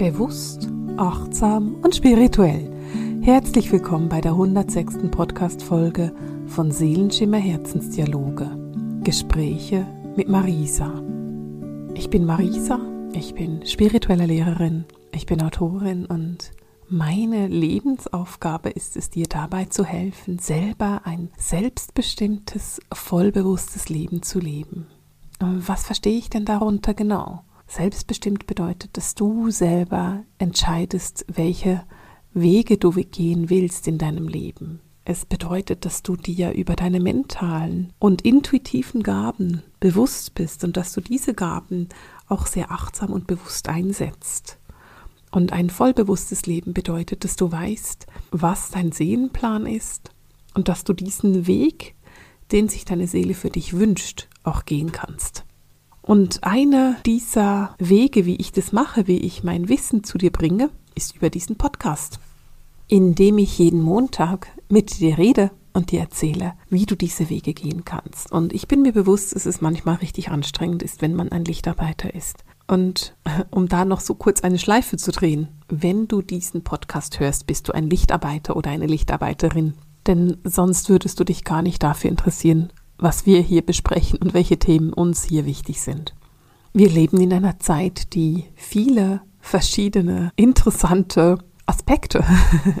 Bewusst, achtsam und spirituell. Herzlich willkommen bei der 106. Podcast-Folge von Seelenschimmer Herzensdialoge. Gespräche mit Marisa. Ich bin Marisa, ich bin spirituelle Lehrerin, ich bin Autorin und meine Lebensaufgabe ist es, dir dabei zu helfen, selber ein selbstbestimmtes, vollbewusstes Leben zu leben. Was verstehe ich denn darunter genau? Selbstbestimmt bedeutet, dass du selber entscheidest, welche Wege du gehen willst in deinem Leben. Es bedeutet, dass du dir über deine mentalen und intuitiven Gaben bewusst bist und dass du diese Gaben auch sehr achtsam und bewusst einsetzt. Und ein vollbewusstes Leben bedeutet, dass du weißt, was dein Seelenplan ist und dass du diesen Weg, den sich deine Seele für dich wünscht, auch gehen kannst. Und einer dieser Wege, wie ich das mache, wie ich mein Wissen zu dir bringe, ist über diesen Podcast, in dem ich jeden Montag mit dir rede und dir erzähle, wie du diese Wege gehen kannst. Und ich bin mir bewusst, dass es manchmal richtig anstrengend ist, wenn man ein Lichtarbeiter ist. Und um da noch so kurz eine Schleife zu drehen, wenn du diesen Podcast hörst, bist du ein Lichtarbeiter oder eine Lichtarbeiterin. Denn sonst würdest du dich gar nicht dafür interessieren, was wir hier besprechen und welche Themen uns hier wichtig sind. Wir leben in einer Zeit, die viele verschiedene interessante Aspekte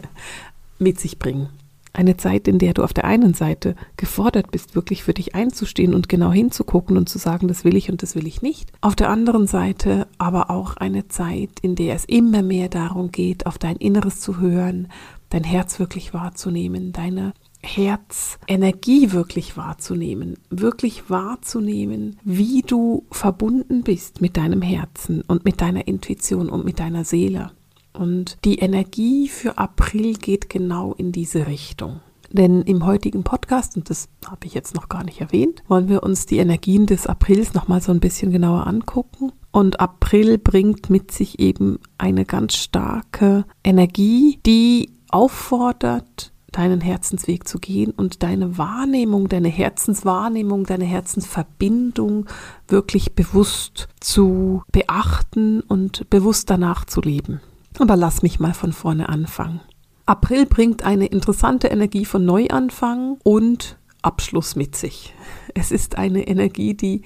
mit sich bringen. Eine Zeit, in der du auf der einen Seite gefordert bist, wirklich für dich einzustehen und genau hinzugucken und zu sagen, das will ich und das will ich nicht. Auf der anderen Seite aber auch eine Zeit, in der es immer mehr darum geht, auf dein Inneres zu hören, dein Herz wirklich wahrzunehmen, deine Herzenergie wirklich wahrzunehmen, wirklich wahrzunehmen, wie du verbunden bist mit deinem Herzen und mit deiner Intuition und mit deiner Seele. Und die Energie für April geht genau in diese Richtung. Denn im heutigen Podcast, und das habe ich jetzt noch gar nicht erwähnt, wollen wir uns die Energien des Aprils nochmal so ein bisschen genauer angucken. Und April bringt mit sich eben eine ganz starke Energie, die auffordert, deinen Herzensweg zu gehen und deine Wahrnehmung, deine Herzenswahrnehmung, deine Herzensverbindung wirklich bewusst zu beachten und bewusst danach zu leben. Aber lass mich mal von vorne anfangen. April bringt eine interessante Energie von Neuanfang und Abschluss mit sich. Es ist eine Energie, die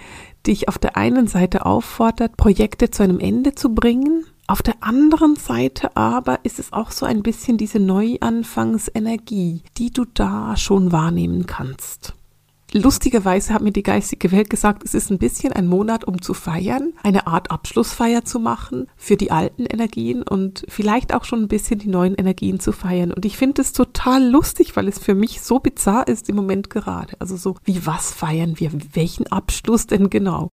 dich auf der einen Seite auffordert, Projekte zu einem Ende zu bringen, auf der anderen Seite aber ist es auch so ein bisschen diese Neuanfangsenergie, die du da schon wahrnehmen kannst. Lustigerweise hat mir die geistige Welt gesagt, es ist ein bisschen ein Monat, um zu feiern, eine Art Abschlussfeier zu machen für die alten Energien und vielleicht auch schon ein bisschen die neuen Energien zu feiern. Und ich finde es total lustig, weil es für mich so bizarr ist im Moment gerade. Also so, wie was feiern wir? Welchen Abschluss denn genau?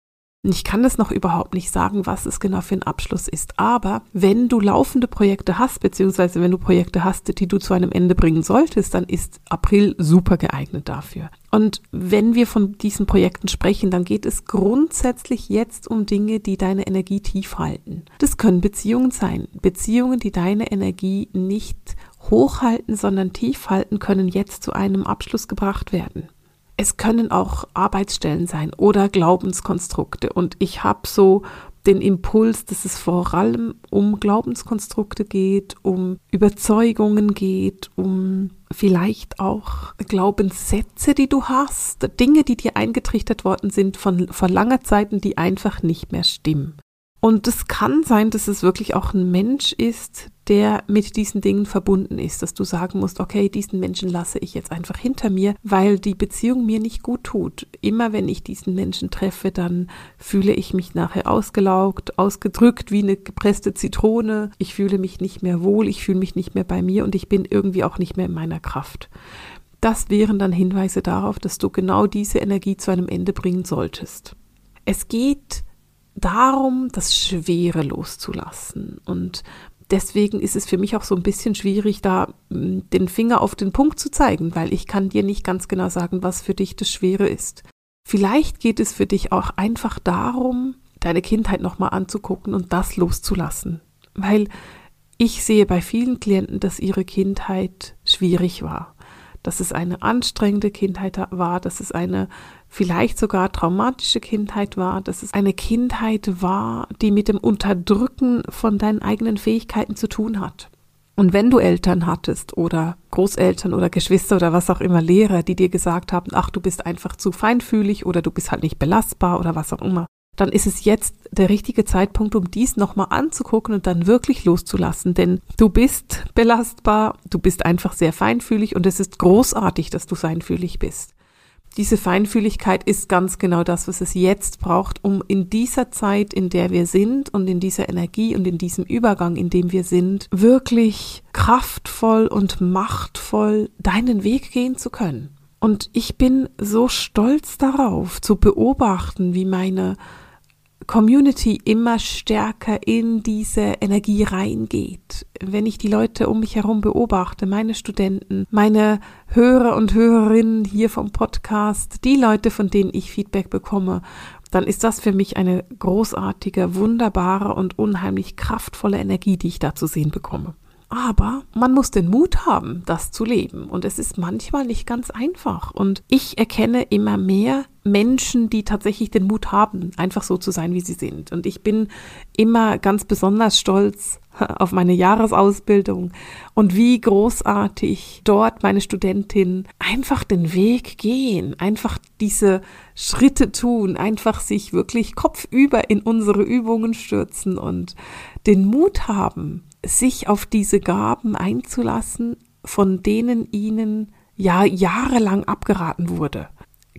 Ich kann das noch überhaupt nicht sagen, was es genau für ein Abschluss ist. Aber wenn du laufende Projekte hast, beziehungsweise wenn du Projekte hast, die du zu einem Ende bringen solltest, dann ist April super geeignet dafür. Und wenn wir von diesen Projekten sprechen, dann geht es grundsätzlich jetzt um Dinge, die deine Energie tief halten. Das können Beziehungen sein. Beziehungen, die deine Energie nicht hochhalten, sondern tief halten, können jetzt zu einem Abschluss gebracht werden es können auch Arbeitsstellen sein oder Glaubenskonstrukte. Und ich habe so den Impuls, dass es vor allem um Glaubenskonstrukte geht, um Überzeugungen geht, um vielleicht auch Glaubenssätze, die du hast, Dinge, die dir eingetrichtert worden sind von vor langer Zeiten, die einfach nicht mehr stimmen. Und es kann sein, dass es wirklich auch ein Mensch ist, der mit diesen Dingen verbunden ist, dass du sagen musst, okay, diesen Menschen lasse ich jetzt einfach hinter mir, weil die Beziehung mir nicht gut tut. Immer wenn ich diesen Menschen treffe, dann fühle ich mich nachher ausgelaugt, ausgedrückt wie eine gepresste Zitrone. Ich fühle mich nicht mehr wohl, ich fühle mich nicht mehr bei mir und ich bin irgendwie auch nicht mehr in meiner Kraft. Das wären dann Hinweise darauf, dass du genau diese Energie zu einem Ende bringen solltest. Es geht darum, das Schwere loszulassen. Und deswegen ist es für mich auch so ein bisschen schwierig, da mm, den Finger auf den Punkt zu zeigen, weil ich kann dir nicht ganz genau sagen, was für dich das Schwere ist. Vielleicht geht es für dich auch einfach darum, deine Kindheit nochmal anzugucken und das loszulassen. Weil ich sehe bei vielen Klienten, dass ihre Kindheit schwierig war dass es eine anstrengende Kindheit war, dass es eine vielleicht sogar traumatische Kindheit war, dass es eine Kindheit war, die mit dem Unterdrücken von deinen eigenen Fähigkeiten zu tun hat. Und wenn du Eltern hattest oder Großeltern oder Geschwister oder was auch immer, Lehrer, die dir gesagt haben, ach, du bist einfach zu feinfühlig oder du bist halt nicht belastbar oder was auch immer, dann ist es jetzt der richtige Zeitpunkt, um dies nochmal anzugucken und dann wirklich loszulassen. Denn du bist belastbar, du bist einfach sehr feinfühlig und es ist großartig, dass du feinfühlig bist. Diese Feinfühligkeit ist ganz genau das, was es jetzt braucht, um in dieser Zeit, in der wir sind und in dieser Energie und in diesem Übergang, in dem wir sind, wirklich kraftvoll und machtvoll deinen Weg gehen zu können. Und ich bin so stolz darauf, zu beobachten, wie meine Community immer stärker in diese Energie reingeht. Wenn ich die Leute um mich herum beobachte, meine Studenten, meine Hörer und Hörerinnen hier vom Podcast, die Leute, von denen ich Feedback bekomme, dann ist das für mich eine großartige, wunderbare und unheimlich kraftvolle Energie, die ich da zu sehen bekomme. Aber man muss den Mut haben, das zu leben. Und es ist manchmal nicht ganz einfach. Und ich erkenne immer mehr Menschen, die tatsächlich den Mut haben, einfach so zu sein, wie sie sind. Und ich bin immer ganz besonders stolz auf meine Jahresausbildung und wie großartig dort meine Studentinnen einfach den Weg gehen, einfach diese Schritte tun, einfach sich wirklich kopfüber in unsere Übungen stürzen und den Mut haben, sich auf diese Gaben einzulassen, von denen ihnen ja jahrelang abgeraten wurde.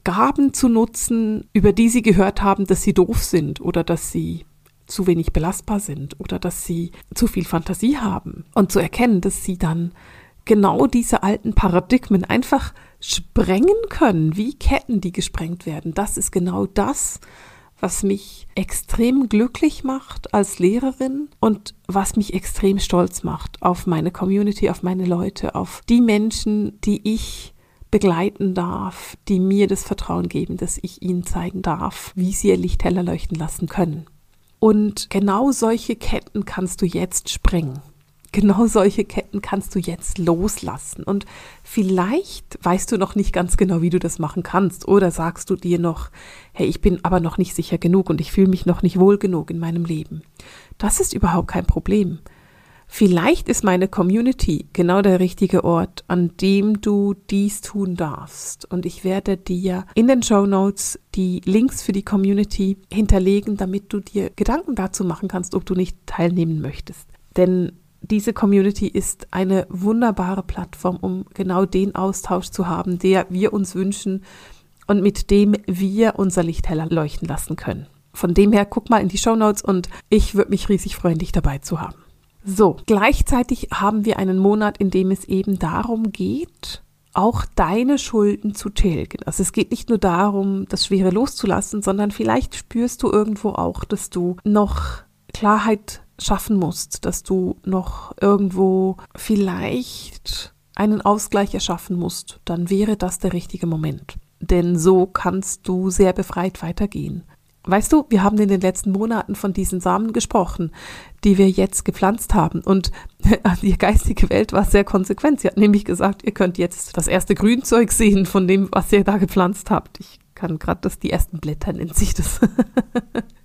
Gaben zu nutzen, über die sie gehört haben, dass sie doof sind oder dass sie zu wenig belastbar sind oder dass sie zu viel Fantasie haben und zu erkennen, dass sie dann genau diese alten Paradigmen einfach sprengen können, wie Ketten, die gesprengt werden. Das ist genau das, was mich extrem glücklich macht als Lehrerin und was mich extrem stolz macht auf meine Community, auf meine Leute, auf die Menschen, die ich begleiten darf, die mir das Vertrauen geben, dass ich ihnen zeigen darf, wie sie ihr Licht heller leuchten lassen können. Und genau solche Ketten kannst du jetzt sprengen. Genau solche Ketten kannst du jetzt loslassen. Und vielleicht weißt du noch nicht ganz genau, wie du das machen kannst. Oder sagst du dir noch, hey, ich bin aber noch nicht sicher genug und ich fühle mich noch nicht wohl genug in meinem Leben. Das ist überhaupt kein Problem. Vielleicht ist meine Community genau der richtige Ort, an dem du dies tun darfst. Und ich werde dir in den Show Notes die Links für die Community hinterlegen, damit du dir Gedanken dazu machen kannst, ob du nicht teilnehmen möchtest. Denn diese Community ist eine wunderbare Plattform, um genau den Austausch zu haben, der wir uns wünschen und mit dem wir unser Licht heller leuchten lassen können. Von dem her, guck mal in die Show Notes und ich würde mich riesig freuen, dich dabei zu haben. So, gleichzeitig haben wir einen Monat, in dem es eben darum geht, auch deine Schulden zu tilgen. Also es geht nicht nur darum, das Schwere loszulassen, sondern vielleicht spürst du irgendwo auch, dass du noch Klarheit schaffen musst, dass du noch irgendwo vielleicht einen Ausgleich erschaffen musst, dann wäre das der richtige Moment. Denn so kannst du sehr befreit weitergehen. Weißt du, wir haben in den letzten Monaten von diesen Samen gesprochen, die wir jetzt gepflanzt haben. Und die geistige Welt war sehr konsequent. Sie hat nämlich gesagt, ihr könnt jetzt das erste Grünzeug sehen von dem, was ihr da gepflanzt habt. Ich kann gerade das, die ersten Blätter nennt sich das.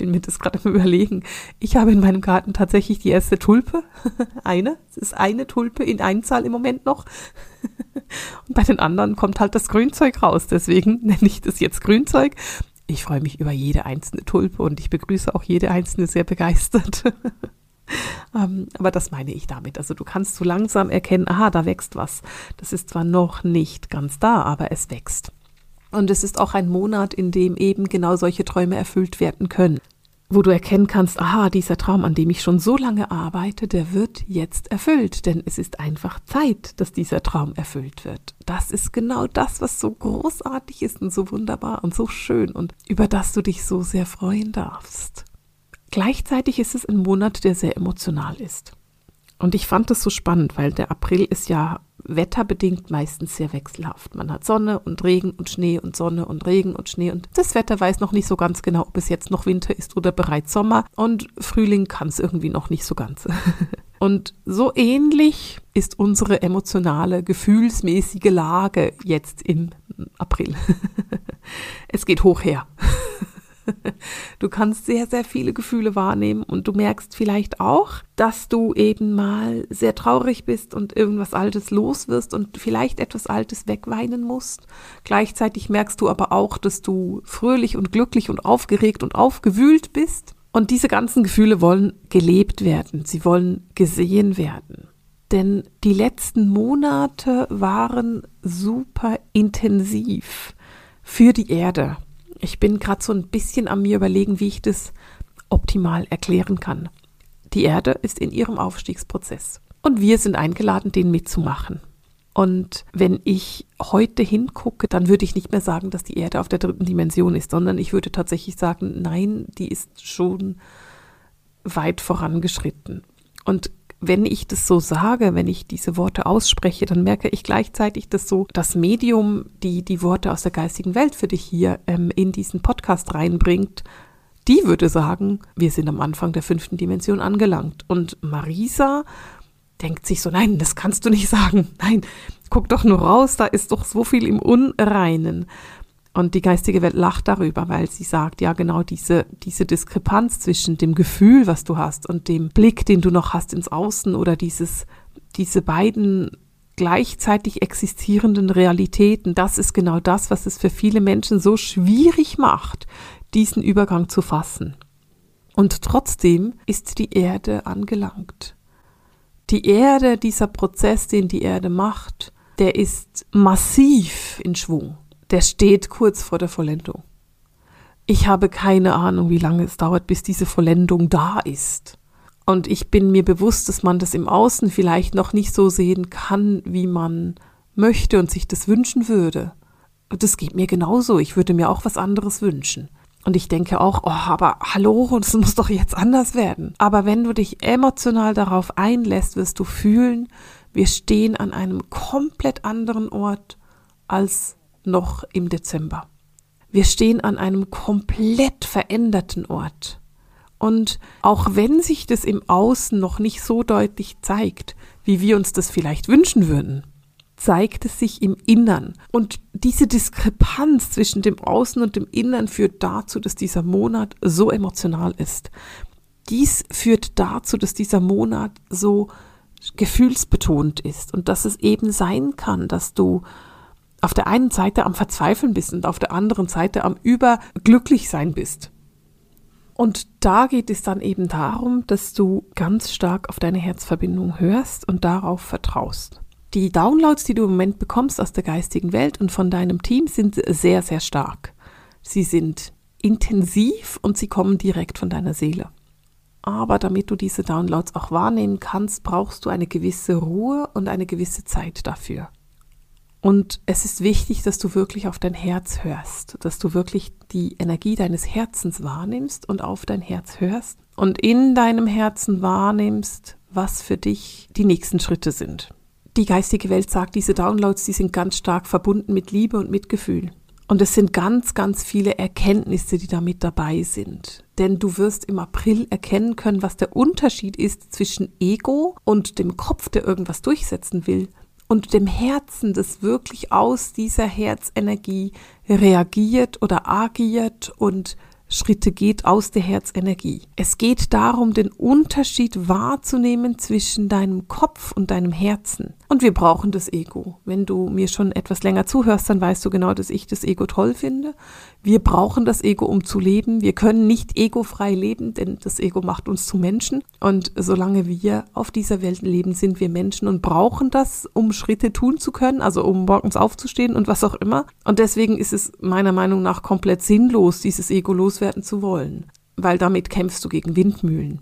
ich bin mir das gerade im Überlegen. Ich habe in meinem Garten tatsächlich die erste Tulpe. eine. Es ist eine Tulpe in Einzahl im Moment noch. Und bei den anderen kommt halt das Grünzeug raus. Deswegen nenne ich das jetzt Grünzeug. Ich freue mich über jede einzelne Tulpe und ich begrüße auch jede einzelne sehr begeistert. ähm, aber das meine ich damit. Also du kannst so langsam erkennen, aha, da wächst was. Das ist zwar noch nicht ganz da, aber es wächst. Und es ist auch ein Monat, in dem eben genau solche Träume erfüllt werden können wo du erkennen kannst, aha, dieser Traum, an dem ich schon so lange arbeite, der wird jetzt erfüllt, denn es ist einfach Zeit, dass dieser Traum erfüllt wird. Das ist genau das, was so großartig ist und so wunderbar und so schön und über das du dich so sehr freuen darfst. Gleichzeitig ist es ein Monat, der sehr emotional ist. Und ich fand das so spannend, weil der April ist ja wetterbedingt meistens sehr wechselhaft. Man hat Sonne und Regen und Schnee und Sonne und Regen und Schnee und das Wetter weiß noch nicht so ganz genau, ob es jetzt noch Winter ist oder bereits Sommer und Frühling kann es irgendwie noch nicht so ganz. und so ähnlich ist unsere emotionale, gefühlsmäßige Lage jetzt im April. es geht hoch her. Du kannst sehr, sehr viele Gefühle wahrnehmen und du merkst vielleicht auch, dass du eben mal sehr traurig bist und irgendwas Altes los wirst und vielleicht etwas Altes wegweinen musst. Gleichzeitig merkst du aber auch, dass du fröhlich und glücklich und aufgeregt und aufgewühlt bist. Und diese ganzen Gefühle wollen gelebt werden, sie wollen gesehen werden. Denn die letzten Monate waren super intensiv für die Erde. Ich bin gerade so ein bisschen an mir überlegen, wie ich das optimal erklären kann. Die Erde ist in ihrem Aufstiegsprozess und wir sind eingeladen, den mitzumachen. Und wenn ich heute hingucke, dann würde ich nicht mehr sagen, dass die Erde auf der dritten Dimension ist, sondern ich würde tatsächlich sagen, nein, die ist schon weit vorangeschritten. Und wenn ich das so sage, wenn ich diese Worte ausspreche, dann merke ich gleichzeitig, dass so das Medium, die die Worte aus der geistigen Welt für dich hier ähm, in diesen Podcast reinbringt, die würde sagen, wir sind am Anfang der fünften Dimension angelangt. Und Marisa denkt sich so, nein, das kannst du nicht sagen. Nein, guck doch nur raus, da ist doch so viel im Unreinen. Und die geistige Welt lacht darüber, weil sie sagt, ja genau diese, diese Diskrepanz zwischen dem Gefühl, was du hast und dem Blick, den du noch hast ins Außen oder dieses, diese beiden gleichzeitig existierenden Realitäten, das ist genau das, was es für viele Menschen so schwierig macht, diesen Übergang zu fassen. Und trotzdem ist die Erde angelangt. Die Erde, dieser Prozess, den die Erde macht, der ist massiv in Schwung der steht kurz vor der Vollendung. Ich habe keine Ahnung, wie lange es dauert, bis diese Vollendung da ist. Und ich bin mir bewusst, dass man das im Außen vielleicht noch nicht so sehen kann, wie man möchte und sich das wünschen würde. Und das geht mir genauso. Ich würde mir auch was anderes wünschen. Und ich denke auch, oh, aber hallo, es muss doch jetzt anders werden. Aber wenn du dich emotional darauf einlässt, wirst du fühlen, wir stehen an einem komplett anderen Ort als noch im Dezember. Wir stehen an einem komplett veränderten Ort. Und auch wenn sich das im Außen noch nicht so deutlich zeigt, wie wir uns das vielleicht wünschen würden, zeigt es sich im Innern. Und diese Diskrepanz zwischen dem Außen und dem Innern führt dazu, dass dieser Monat so emotional ist. Dies führt dazu, dass dieser Monat so gefühlsbetont ist und dass es eben sein kann, dass du auf der einen Seite am Verzweifeln bist und auf der anderen Seite am Überglücklich sein bist. Und da geht es dann eben darum, dass du ganz stark auf deine Herzverbindung hörst und darauf vertraust. Die Downloads, die du im Moment bekommst aus der geistigen Welt und von deinem Team, sind sehr, sehr stark. Sie sind intensiv und sie kommen direkt von deiner Seele. Aber damit du diese Downloads auch wahrnehmen kannst, brauchst du eine gewisse Ruhe und eine gewisse Zeit dafür. Und es ist wichtig, dass du wirklich auf dein Herz hörst, dass du wirklich die Energie deines Herzens wahrnimmst und auf dein Herz hörst und in deinem Herzen wahrnimmst, was für dich die nächsten Schritte sind. Die geistige Welt sagt, diese Downloads, die sind ganz stark verbunden mit Liebe und Mitgefühl. Und es sind ganz, ganz viele Erkenntnisse, die da mit dabei sind. Denn du wirst im April erkennen können, was der Unterschied ist zwischen Ego und dem Kopf, der irgendwas durchsetzen will, und dem Herzen, das wirklich aus dieser Herzenergie reagiert oder agiert und Schritte geht aus der Herzenergie. Es geht darum, den Unterschied wahrzunehmen zwischen deinem Kopf und deinem Herzen. Und wir brauchen das Ego. Wenn du mir schon etwas länger zuhörst, dann weißt du genau, dass ich das Ego toll finde. Wir brauchen das Ego, um zu leben. Wir können nicht egofrei leben, denn das Ego macht uns zu Menschen. Und solange wir auf dieser Welt leben, sind wir Menschen und brauchen das, um Schritte tun zu können, also um morgens aufzustehen und was auch immer. Und deswegen ist es meiner Meinung nach komplett sinnlos, dieses Ego loswerden zu wollen, weil damit kämpfst du gegen Windmühlen.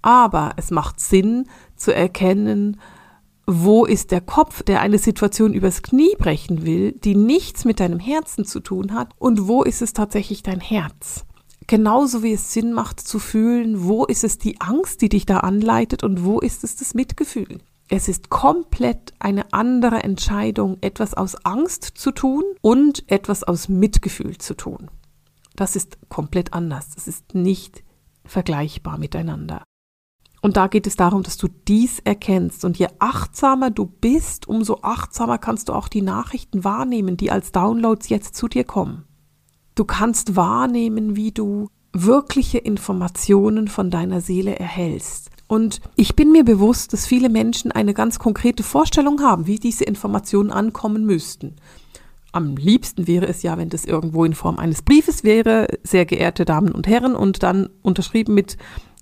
Aber es macht Sinn zu erkennen, wo ist der Kopf, der eine Situation übers Knie brechen will, die nichts mit deinem Herzen zu tun hat, und wo ist es tatsächlich dein Herz? Genauso wie es Sinn macht zu fühlen, wo ist es die Angst, die dich da anleitet und wo ist es das Mitgefühl. Es ist komplett eine andere Entscheidung, etwas aus Angst zu tun und etwas aus Mitgefühl zu tun. Das ist komplett anders. Das ist nicht vergleichbar miteinander. Und da geht es darum, dass du dies erkennst. Und je achtsamer du bist, umso achtsamer kannst du auch die Nachrichten wahrnehmen, die als Downloads jetzt zu dir kommen. Du kannst wahrnehmen, wie du wirkliche Informationen von deiner Seele erhältst. Und ich bin mir bewusst, dass viele Menschen eine ganz konkrete Vorstellung haben, wie diese Informationen ankommen müssten. Am liebsten wäre es ja, wenn das irgendwo in Form eines Briefes wäre, sehr geehrte Damen und Herren, und dann unterschrieben mit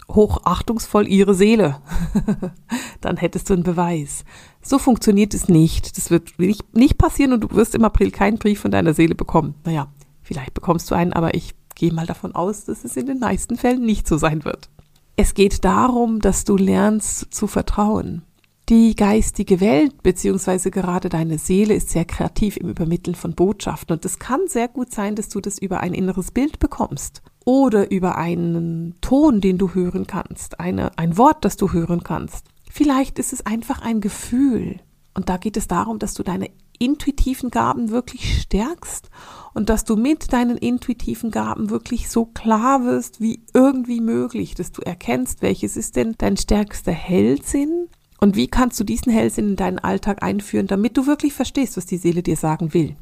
hochachtungsvoll Ihre Seele. dann hättest du einen Beweis. So funktioniert es nicht. Das wird nicht, nicht passieren und du wirst im April keinen Brief von deiner Seele bekommen. Naja, vielleicht bekommst du einen, aber ich gehe mal davon aus, dass es in den meisten Fällen nicht so sein wird. Es geht darum, dass du lernst zu vertrauen. Die geistige Welt beziehungsweise gerade deine Seele ist sehr kreativ im Übermitteln von Botschaften und es kann sehr gut sein, dass du das über ein inneres Bild bekommst oder über einen Ton, den du hören kannst, eine, ein Wort, das du hören kannst. Vielleicht ist es einfach ein Gefühl und da geht es darum, dass du deine intuitiven Gaben wirklich stärkst und dass du mit deinen intuitiven Gaben wirklich so klar wirst wie irgendwie möglich, dass du erkennst, welches ist denn dein stärkster Hellsinn und wie kannst du diesen Hellsinn in deinen Alltag einführen, damit du wirklich verstehst, was die Seele dir sagen will.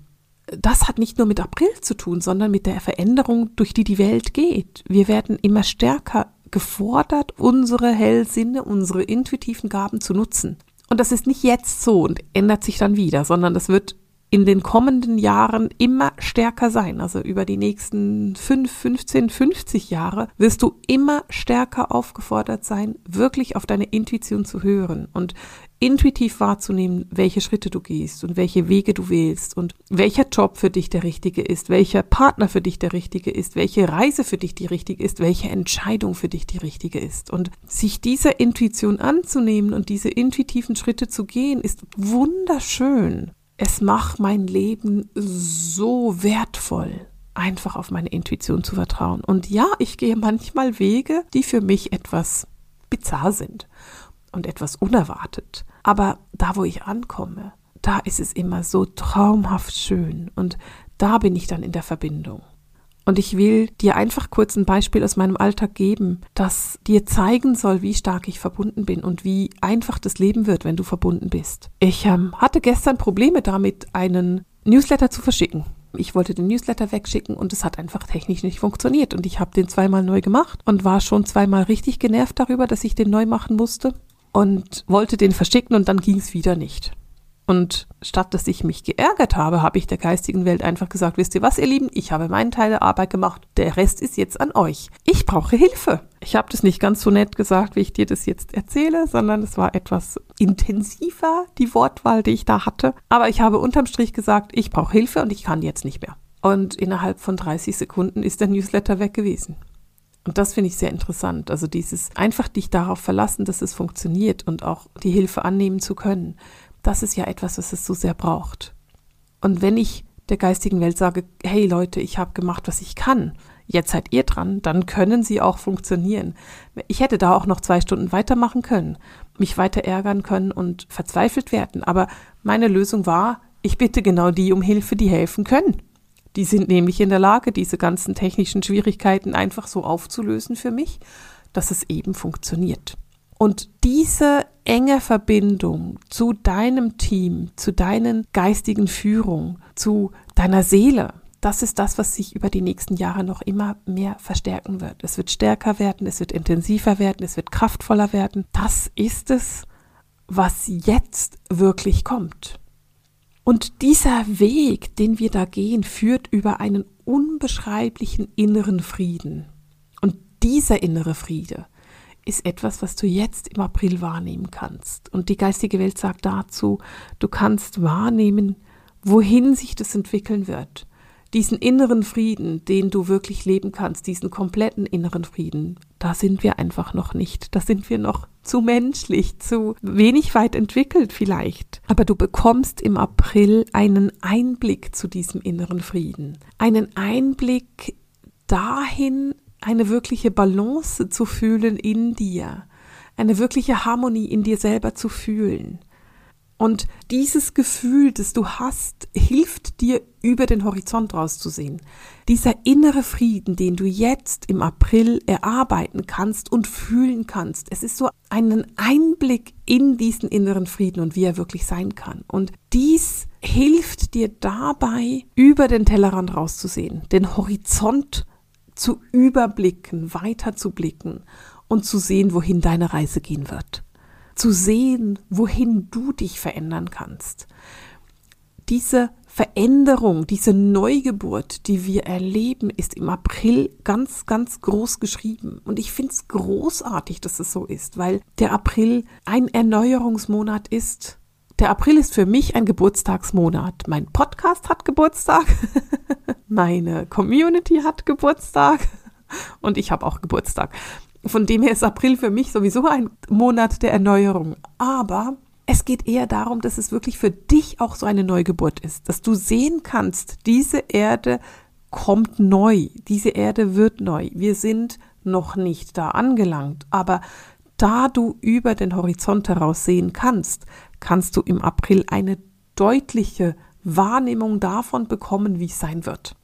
Das hat nicht nur mit April zu tun, sondern mit der Veränderung, durch die die Welt geht. Wir werden immer stärker gefordert, unsere Hellsinne, unsere intuitiven Gaben zu nutzen. Und das ist nicht jetzt so und ändert sich dann wieder, sondern das wird in den kommenden Jahren immer stärker sein. Also über die nächsten 5, 15, 50 Jahre wirst du immer stärker aufgefordert sein, wirklich auf deine Intuition zu hören und intuitiv wahrzunehmen, welche Schritte du gehst und welche Wege du wählst und welcher Job für dich der richtige ist, welcher Partner für dich der richtige ist, welche Reise für dich die richtige ist, welche Entscheidung für dich die richtige ist. Und sich dieser Intuition anzunehmen und diese intuitiven Schritte zu gehen, ist wunderschön es macht mein Leben so wertvoll, einfach auf meine Intuition zu vertrauen. Und ja, ich gehe manchmal Wege, die für mich etwas bizarr sind und etwas unerwartet. Aber da, wo ich ankomme, da ist es immer so traumhaft schön und da bin ich dann in der Verbindung. Und ich will dir einfach kurz ein Beispiel aus meinem Alltag geben, das dir zeigen soll, wie stark ich verbunden bin und wie einfach das Leben wird, wenn du verbunden bist. Ich ähm, hatte gestern Probleme damit, einen Newsletter zu verschicken. Ich wollte den Newsletter wegschicken und es hat einfach technisch nicht funktioniert. Und ich habe den zweimal neu gemacht und war schon zweimal richtig genervt darüber, dass ich den neu machen musste und wollte den verschicken und dann ging es wieder nicht. Und statt dass ich mich geärgert habe, habe ich der geistigen Welt einfach gesagt, wisst ihr was, ihr Lieben, ich habe meinen Teil der Arbeit gemacht, der Rest ist jetzt an euch. Ich brauche Hilfe. Ich habe das nicht ganz so nett gesagt, wie ich dir das jetzt erzähle, sondern es war etwas intensiver, die Wortwahl, die ich da hatte. Aber ich habe unterm Strich gesagt, ich brauche Hilfe und ich kann jetzt nicht mehr. Und innerhalb von 30 Sekunden ist der Newsletter weg gewesen. Und das finde ich sehr interessant. Also dieses einfach dich darauf verlassen, dass es funktioniert und auch die Hilfe annehmen zu können das ist ja etwas, was es so sehr braucht. Und wenn ich der geistigen Welt sage, hey Leute, ich habe gemacht, was ich kann, jetzt seid ihr dran, dann können sie auch funktionieren. Ich hätte da auch noch zwei Stunden weitermachen können, mich weiter ärgern können und verzweifelt werden. Aber meine Lösung war, ich bitte genau die um Hilfe, die helfen können. Die sind nämlich in der Lage, diese ganzen technischen Schwierigkeiten einfach so aufzulösen für mich, dass es eben funktioniert. Und diese enge Verbindung zu deinem Team, zu deinen geistigen Führung, zu deiner Seele, das ist das, was sich über die nächsten Jahre noch immer mehr verstärken wird. Es wird stärker werden, es wird intensiver werden, es wird kraftvoller werden. Das ist es, was jetzt wirklich kommt. Und dieser Weg, den wir da gehen, führt über einen unbeschreiblichen inneren Frieden. Und dieser innere Friede, ist etwas, was du jetzt im April wahrnehmen kannst. Und die geistige Welt sagt dazu, du kannst wahrnehmen, wohin sich das entwickeln wird. Diesen inneren Frieden, den du wirklich leben kannst, diesen kompletten inneren Frieden, da sind wir einfach noch nicht. Da sind wir noch zu menschlich, zu wenig weit entwickelt vielleicht. Aber du bekommst im April einen Einblick zu diesem inneren Frieden. Einen Einblick dahin, eine wirkliche Balance zu fühlen in dir, eine wirkliche Harmonie in dir selber zu fühlen. Und dieses Gefühl, das du hast, hilft dir über den Horizont rauszusehen. Dieser innere Frieden, den du jetzt im April erarbeiten kannst und fühlen kannst. Es ist so einen Einblick in diesen inneren Frieden und wie er wirklich sein kann. Und dies hilft dir dabei, über den Tellerrand rauszusehen, den Horizont zu überblicken, weiter zu blicken und zu sehen, wohin deine Reise gehen wird zu sehen, wohin du dich verändern kannst. Diese Veränderung, diese Neugeburt, die wir erleben, ist im April ganz, ganz groß geschrieben. Und ich finde es großartig, dass es so ist, weil der April ein Erneuerungsmonat ist. Der April ist für mich ein Geburtstagsmonat. Mein Podcast hat Geburtstag, meine Community hat Geburtstag und ich habe auch Geburtstag. Von dem her ist April für mich sowieso ein Monat der Erneuerung. Aber es geht eher darum, dass es wirklich für dich auch so eine Neugeburt ist, dass du sehen kannst, diese Erde kommt neu, diese Erde wird neu. Wir sind noch nicht da angelangt, aber da du über den Horizont heraus sehen kannst, kannst du im April eine deutliche Wahrnehmung davon bekommen, wie es sein wird.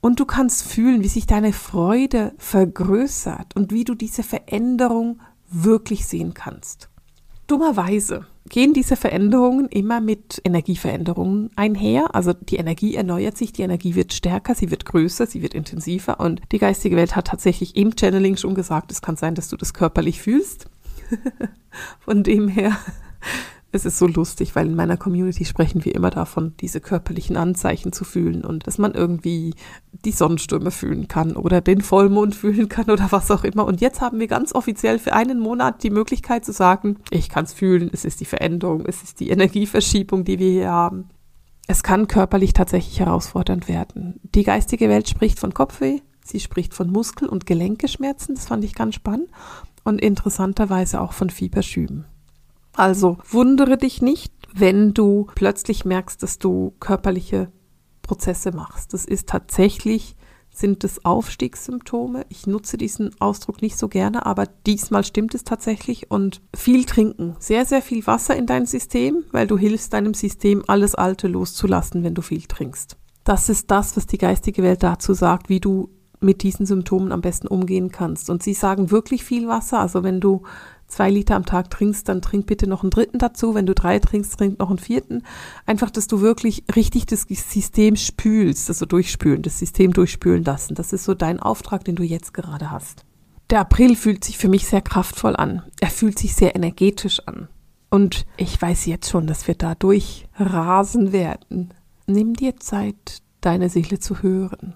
Und du kannst fühlen, wie sich deine Freude vergrößert und wie du diese Veränderung wirklich sehen kannst. Dummerweise gehen diese Veränderungen immer mit Energieveränderungen einher. Also die Energie erneuert sich, die Energie wird stärker, sie wird größer, sie wird intensiver. Und die geistige Welt hat tatsächlich im Channeling schon gesagt, es kann sein, dass du das körperlich fühlst. Von dem her es ist so lustig, weil in meiner Community sprechen wir immer davon, diese körperlichen Anzeichen zu fühlen und dass man irgendwie die Sonnenstürme fühlen kann oder den Vollmond fühlen kann oder was auch immer. Und jetzt haben wir ganz offiziell für einen Monat die Möglichkeit zu sagen, ich kann es fühlen, es ist die Veränderung, es ist die Energieverschiebung, die wir hier haben. Es kann körperlich tatsächlich herausfordernd werden. Die geistige Welt spricht von Kopfweh, sie spricht von Muskel- und Gelenkeschmerzen, das fand ich ganz spannend, und interessanterweise auch von Fieberschüben. Also wundere dich nicht, wenn du plötzlich merkst, dass du körperliche Prozesse machst. Das ist tatsächlich, sind es Aufstiegssymptome. Ich nutze diesen Ausdruck nicht so gerne, aber diesmal stimmt es tatsächlich. Und viel trinken, sehr, sehr viel Wasser in dein System, weil du hilfst deinem System, alles Alte loszulassen, wenn du viel trinkst. Das ist das, was die geistige Welt dazu sagt, wie du mit diesen Symptomen am besten umgehen kannst. Und sie sagen wirklich viel Wasser. Also wenn du zwei Liter am Tag trinkst, dann trink bitte noch einen dritten dazu. Wenn du drei trinkst, trink noch einen vierten. Einfach, dass du wirklich richtig das System spülst, also durchspülen, das System durchspülen lassen. Das ist so dein Auftrag, den du jetzt gerade hast. Der April fühlt sich für mich sehr kraftvoll an. Er fühlt sich sehr energetisch an. Und ich weiß jetzt schon, dass wir dadurch rasen werden. Nimm dir Zeit, deine Seele zu hören.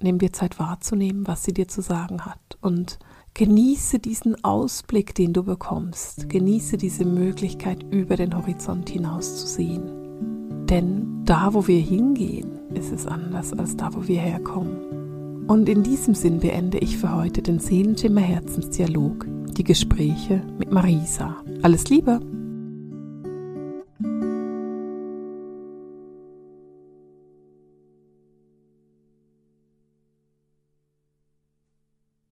Nimm dir Zeit wahrzunehmen, was sie dir zu sagen hat. Und Genieße diesen Ausblick, den du bekommst. Genieße diese Möglichkeit, über den Horizont hinaus zu sehen. Denn da, wo wir hingehen, ist es anders als da, wo wir herkommen. Und in diesem Sinn beende ich für heute den Seelenschimmer Herzensdialog, die Gespräche mit Marisa. Alles Liebe!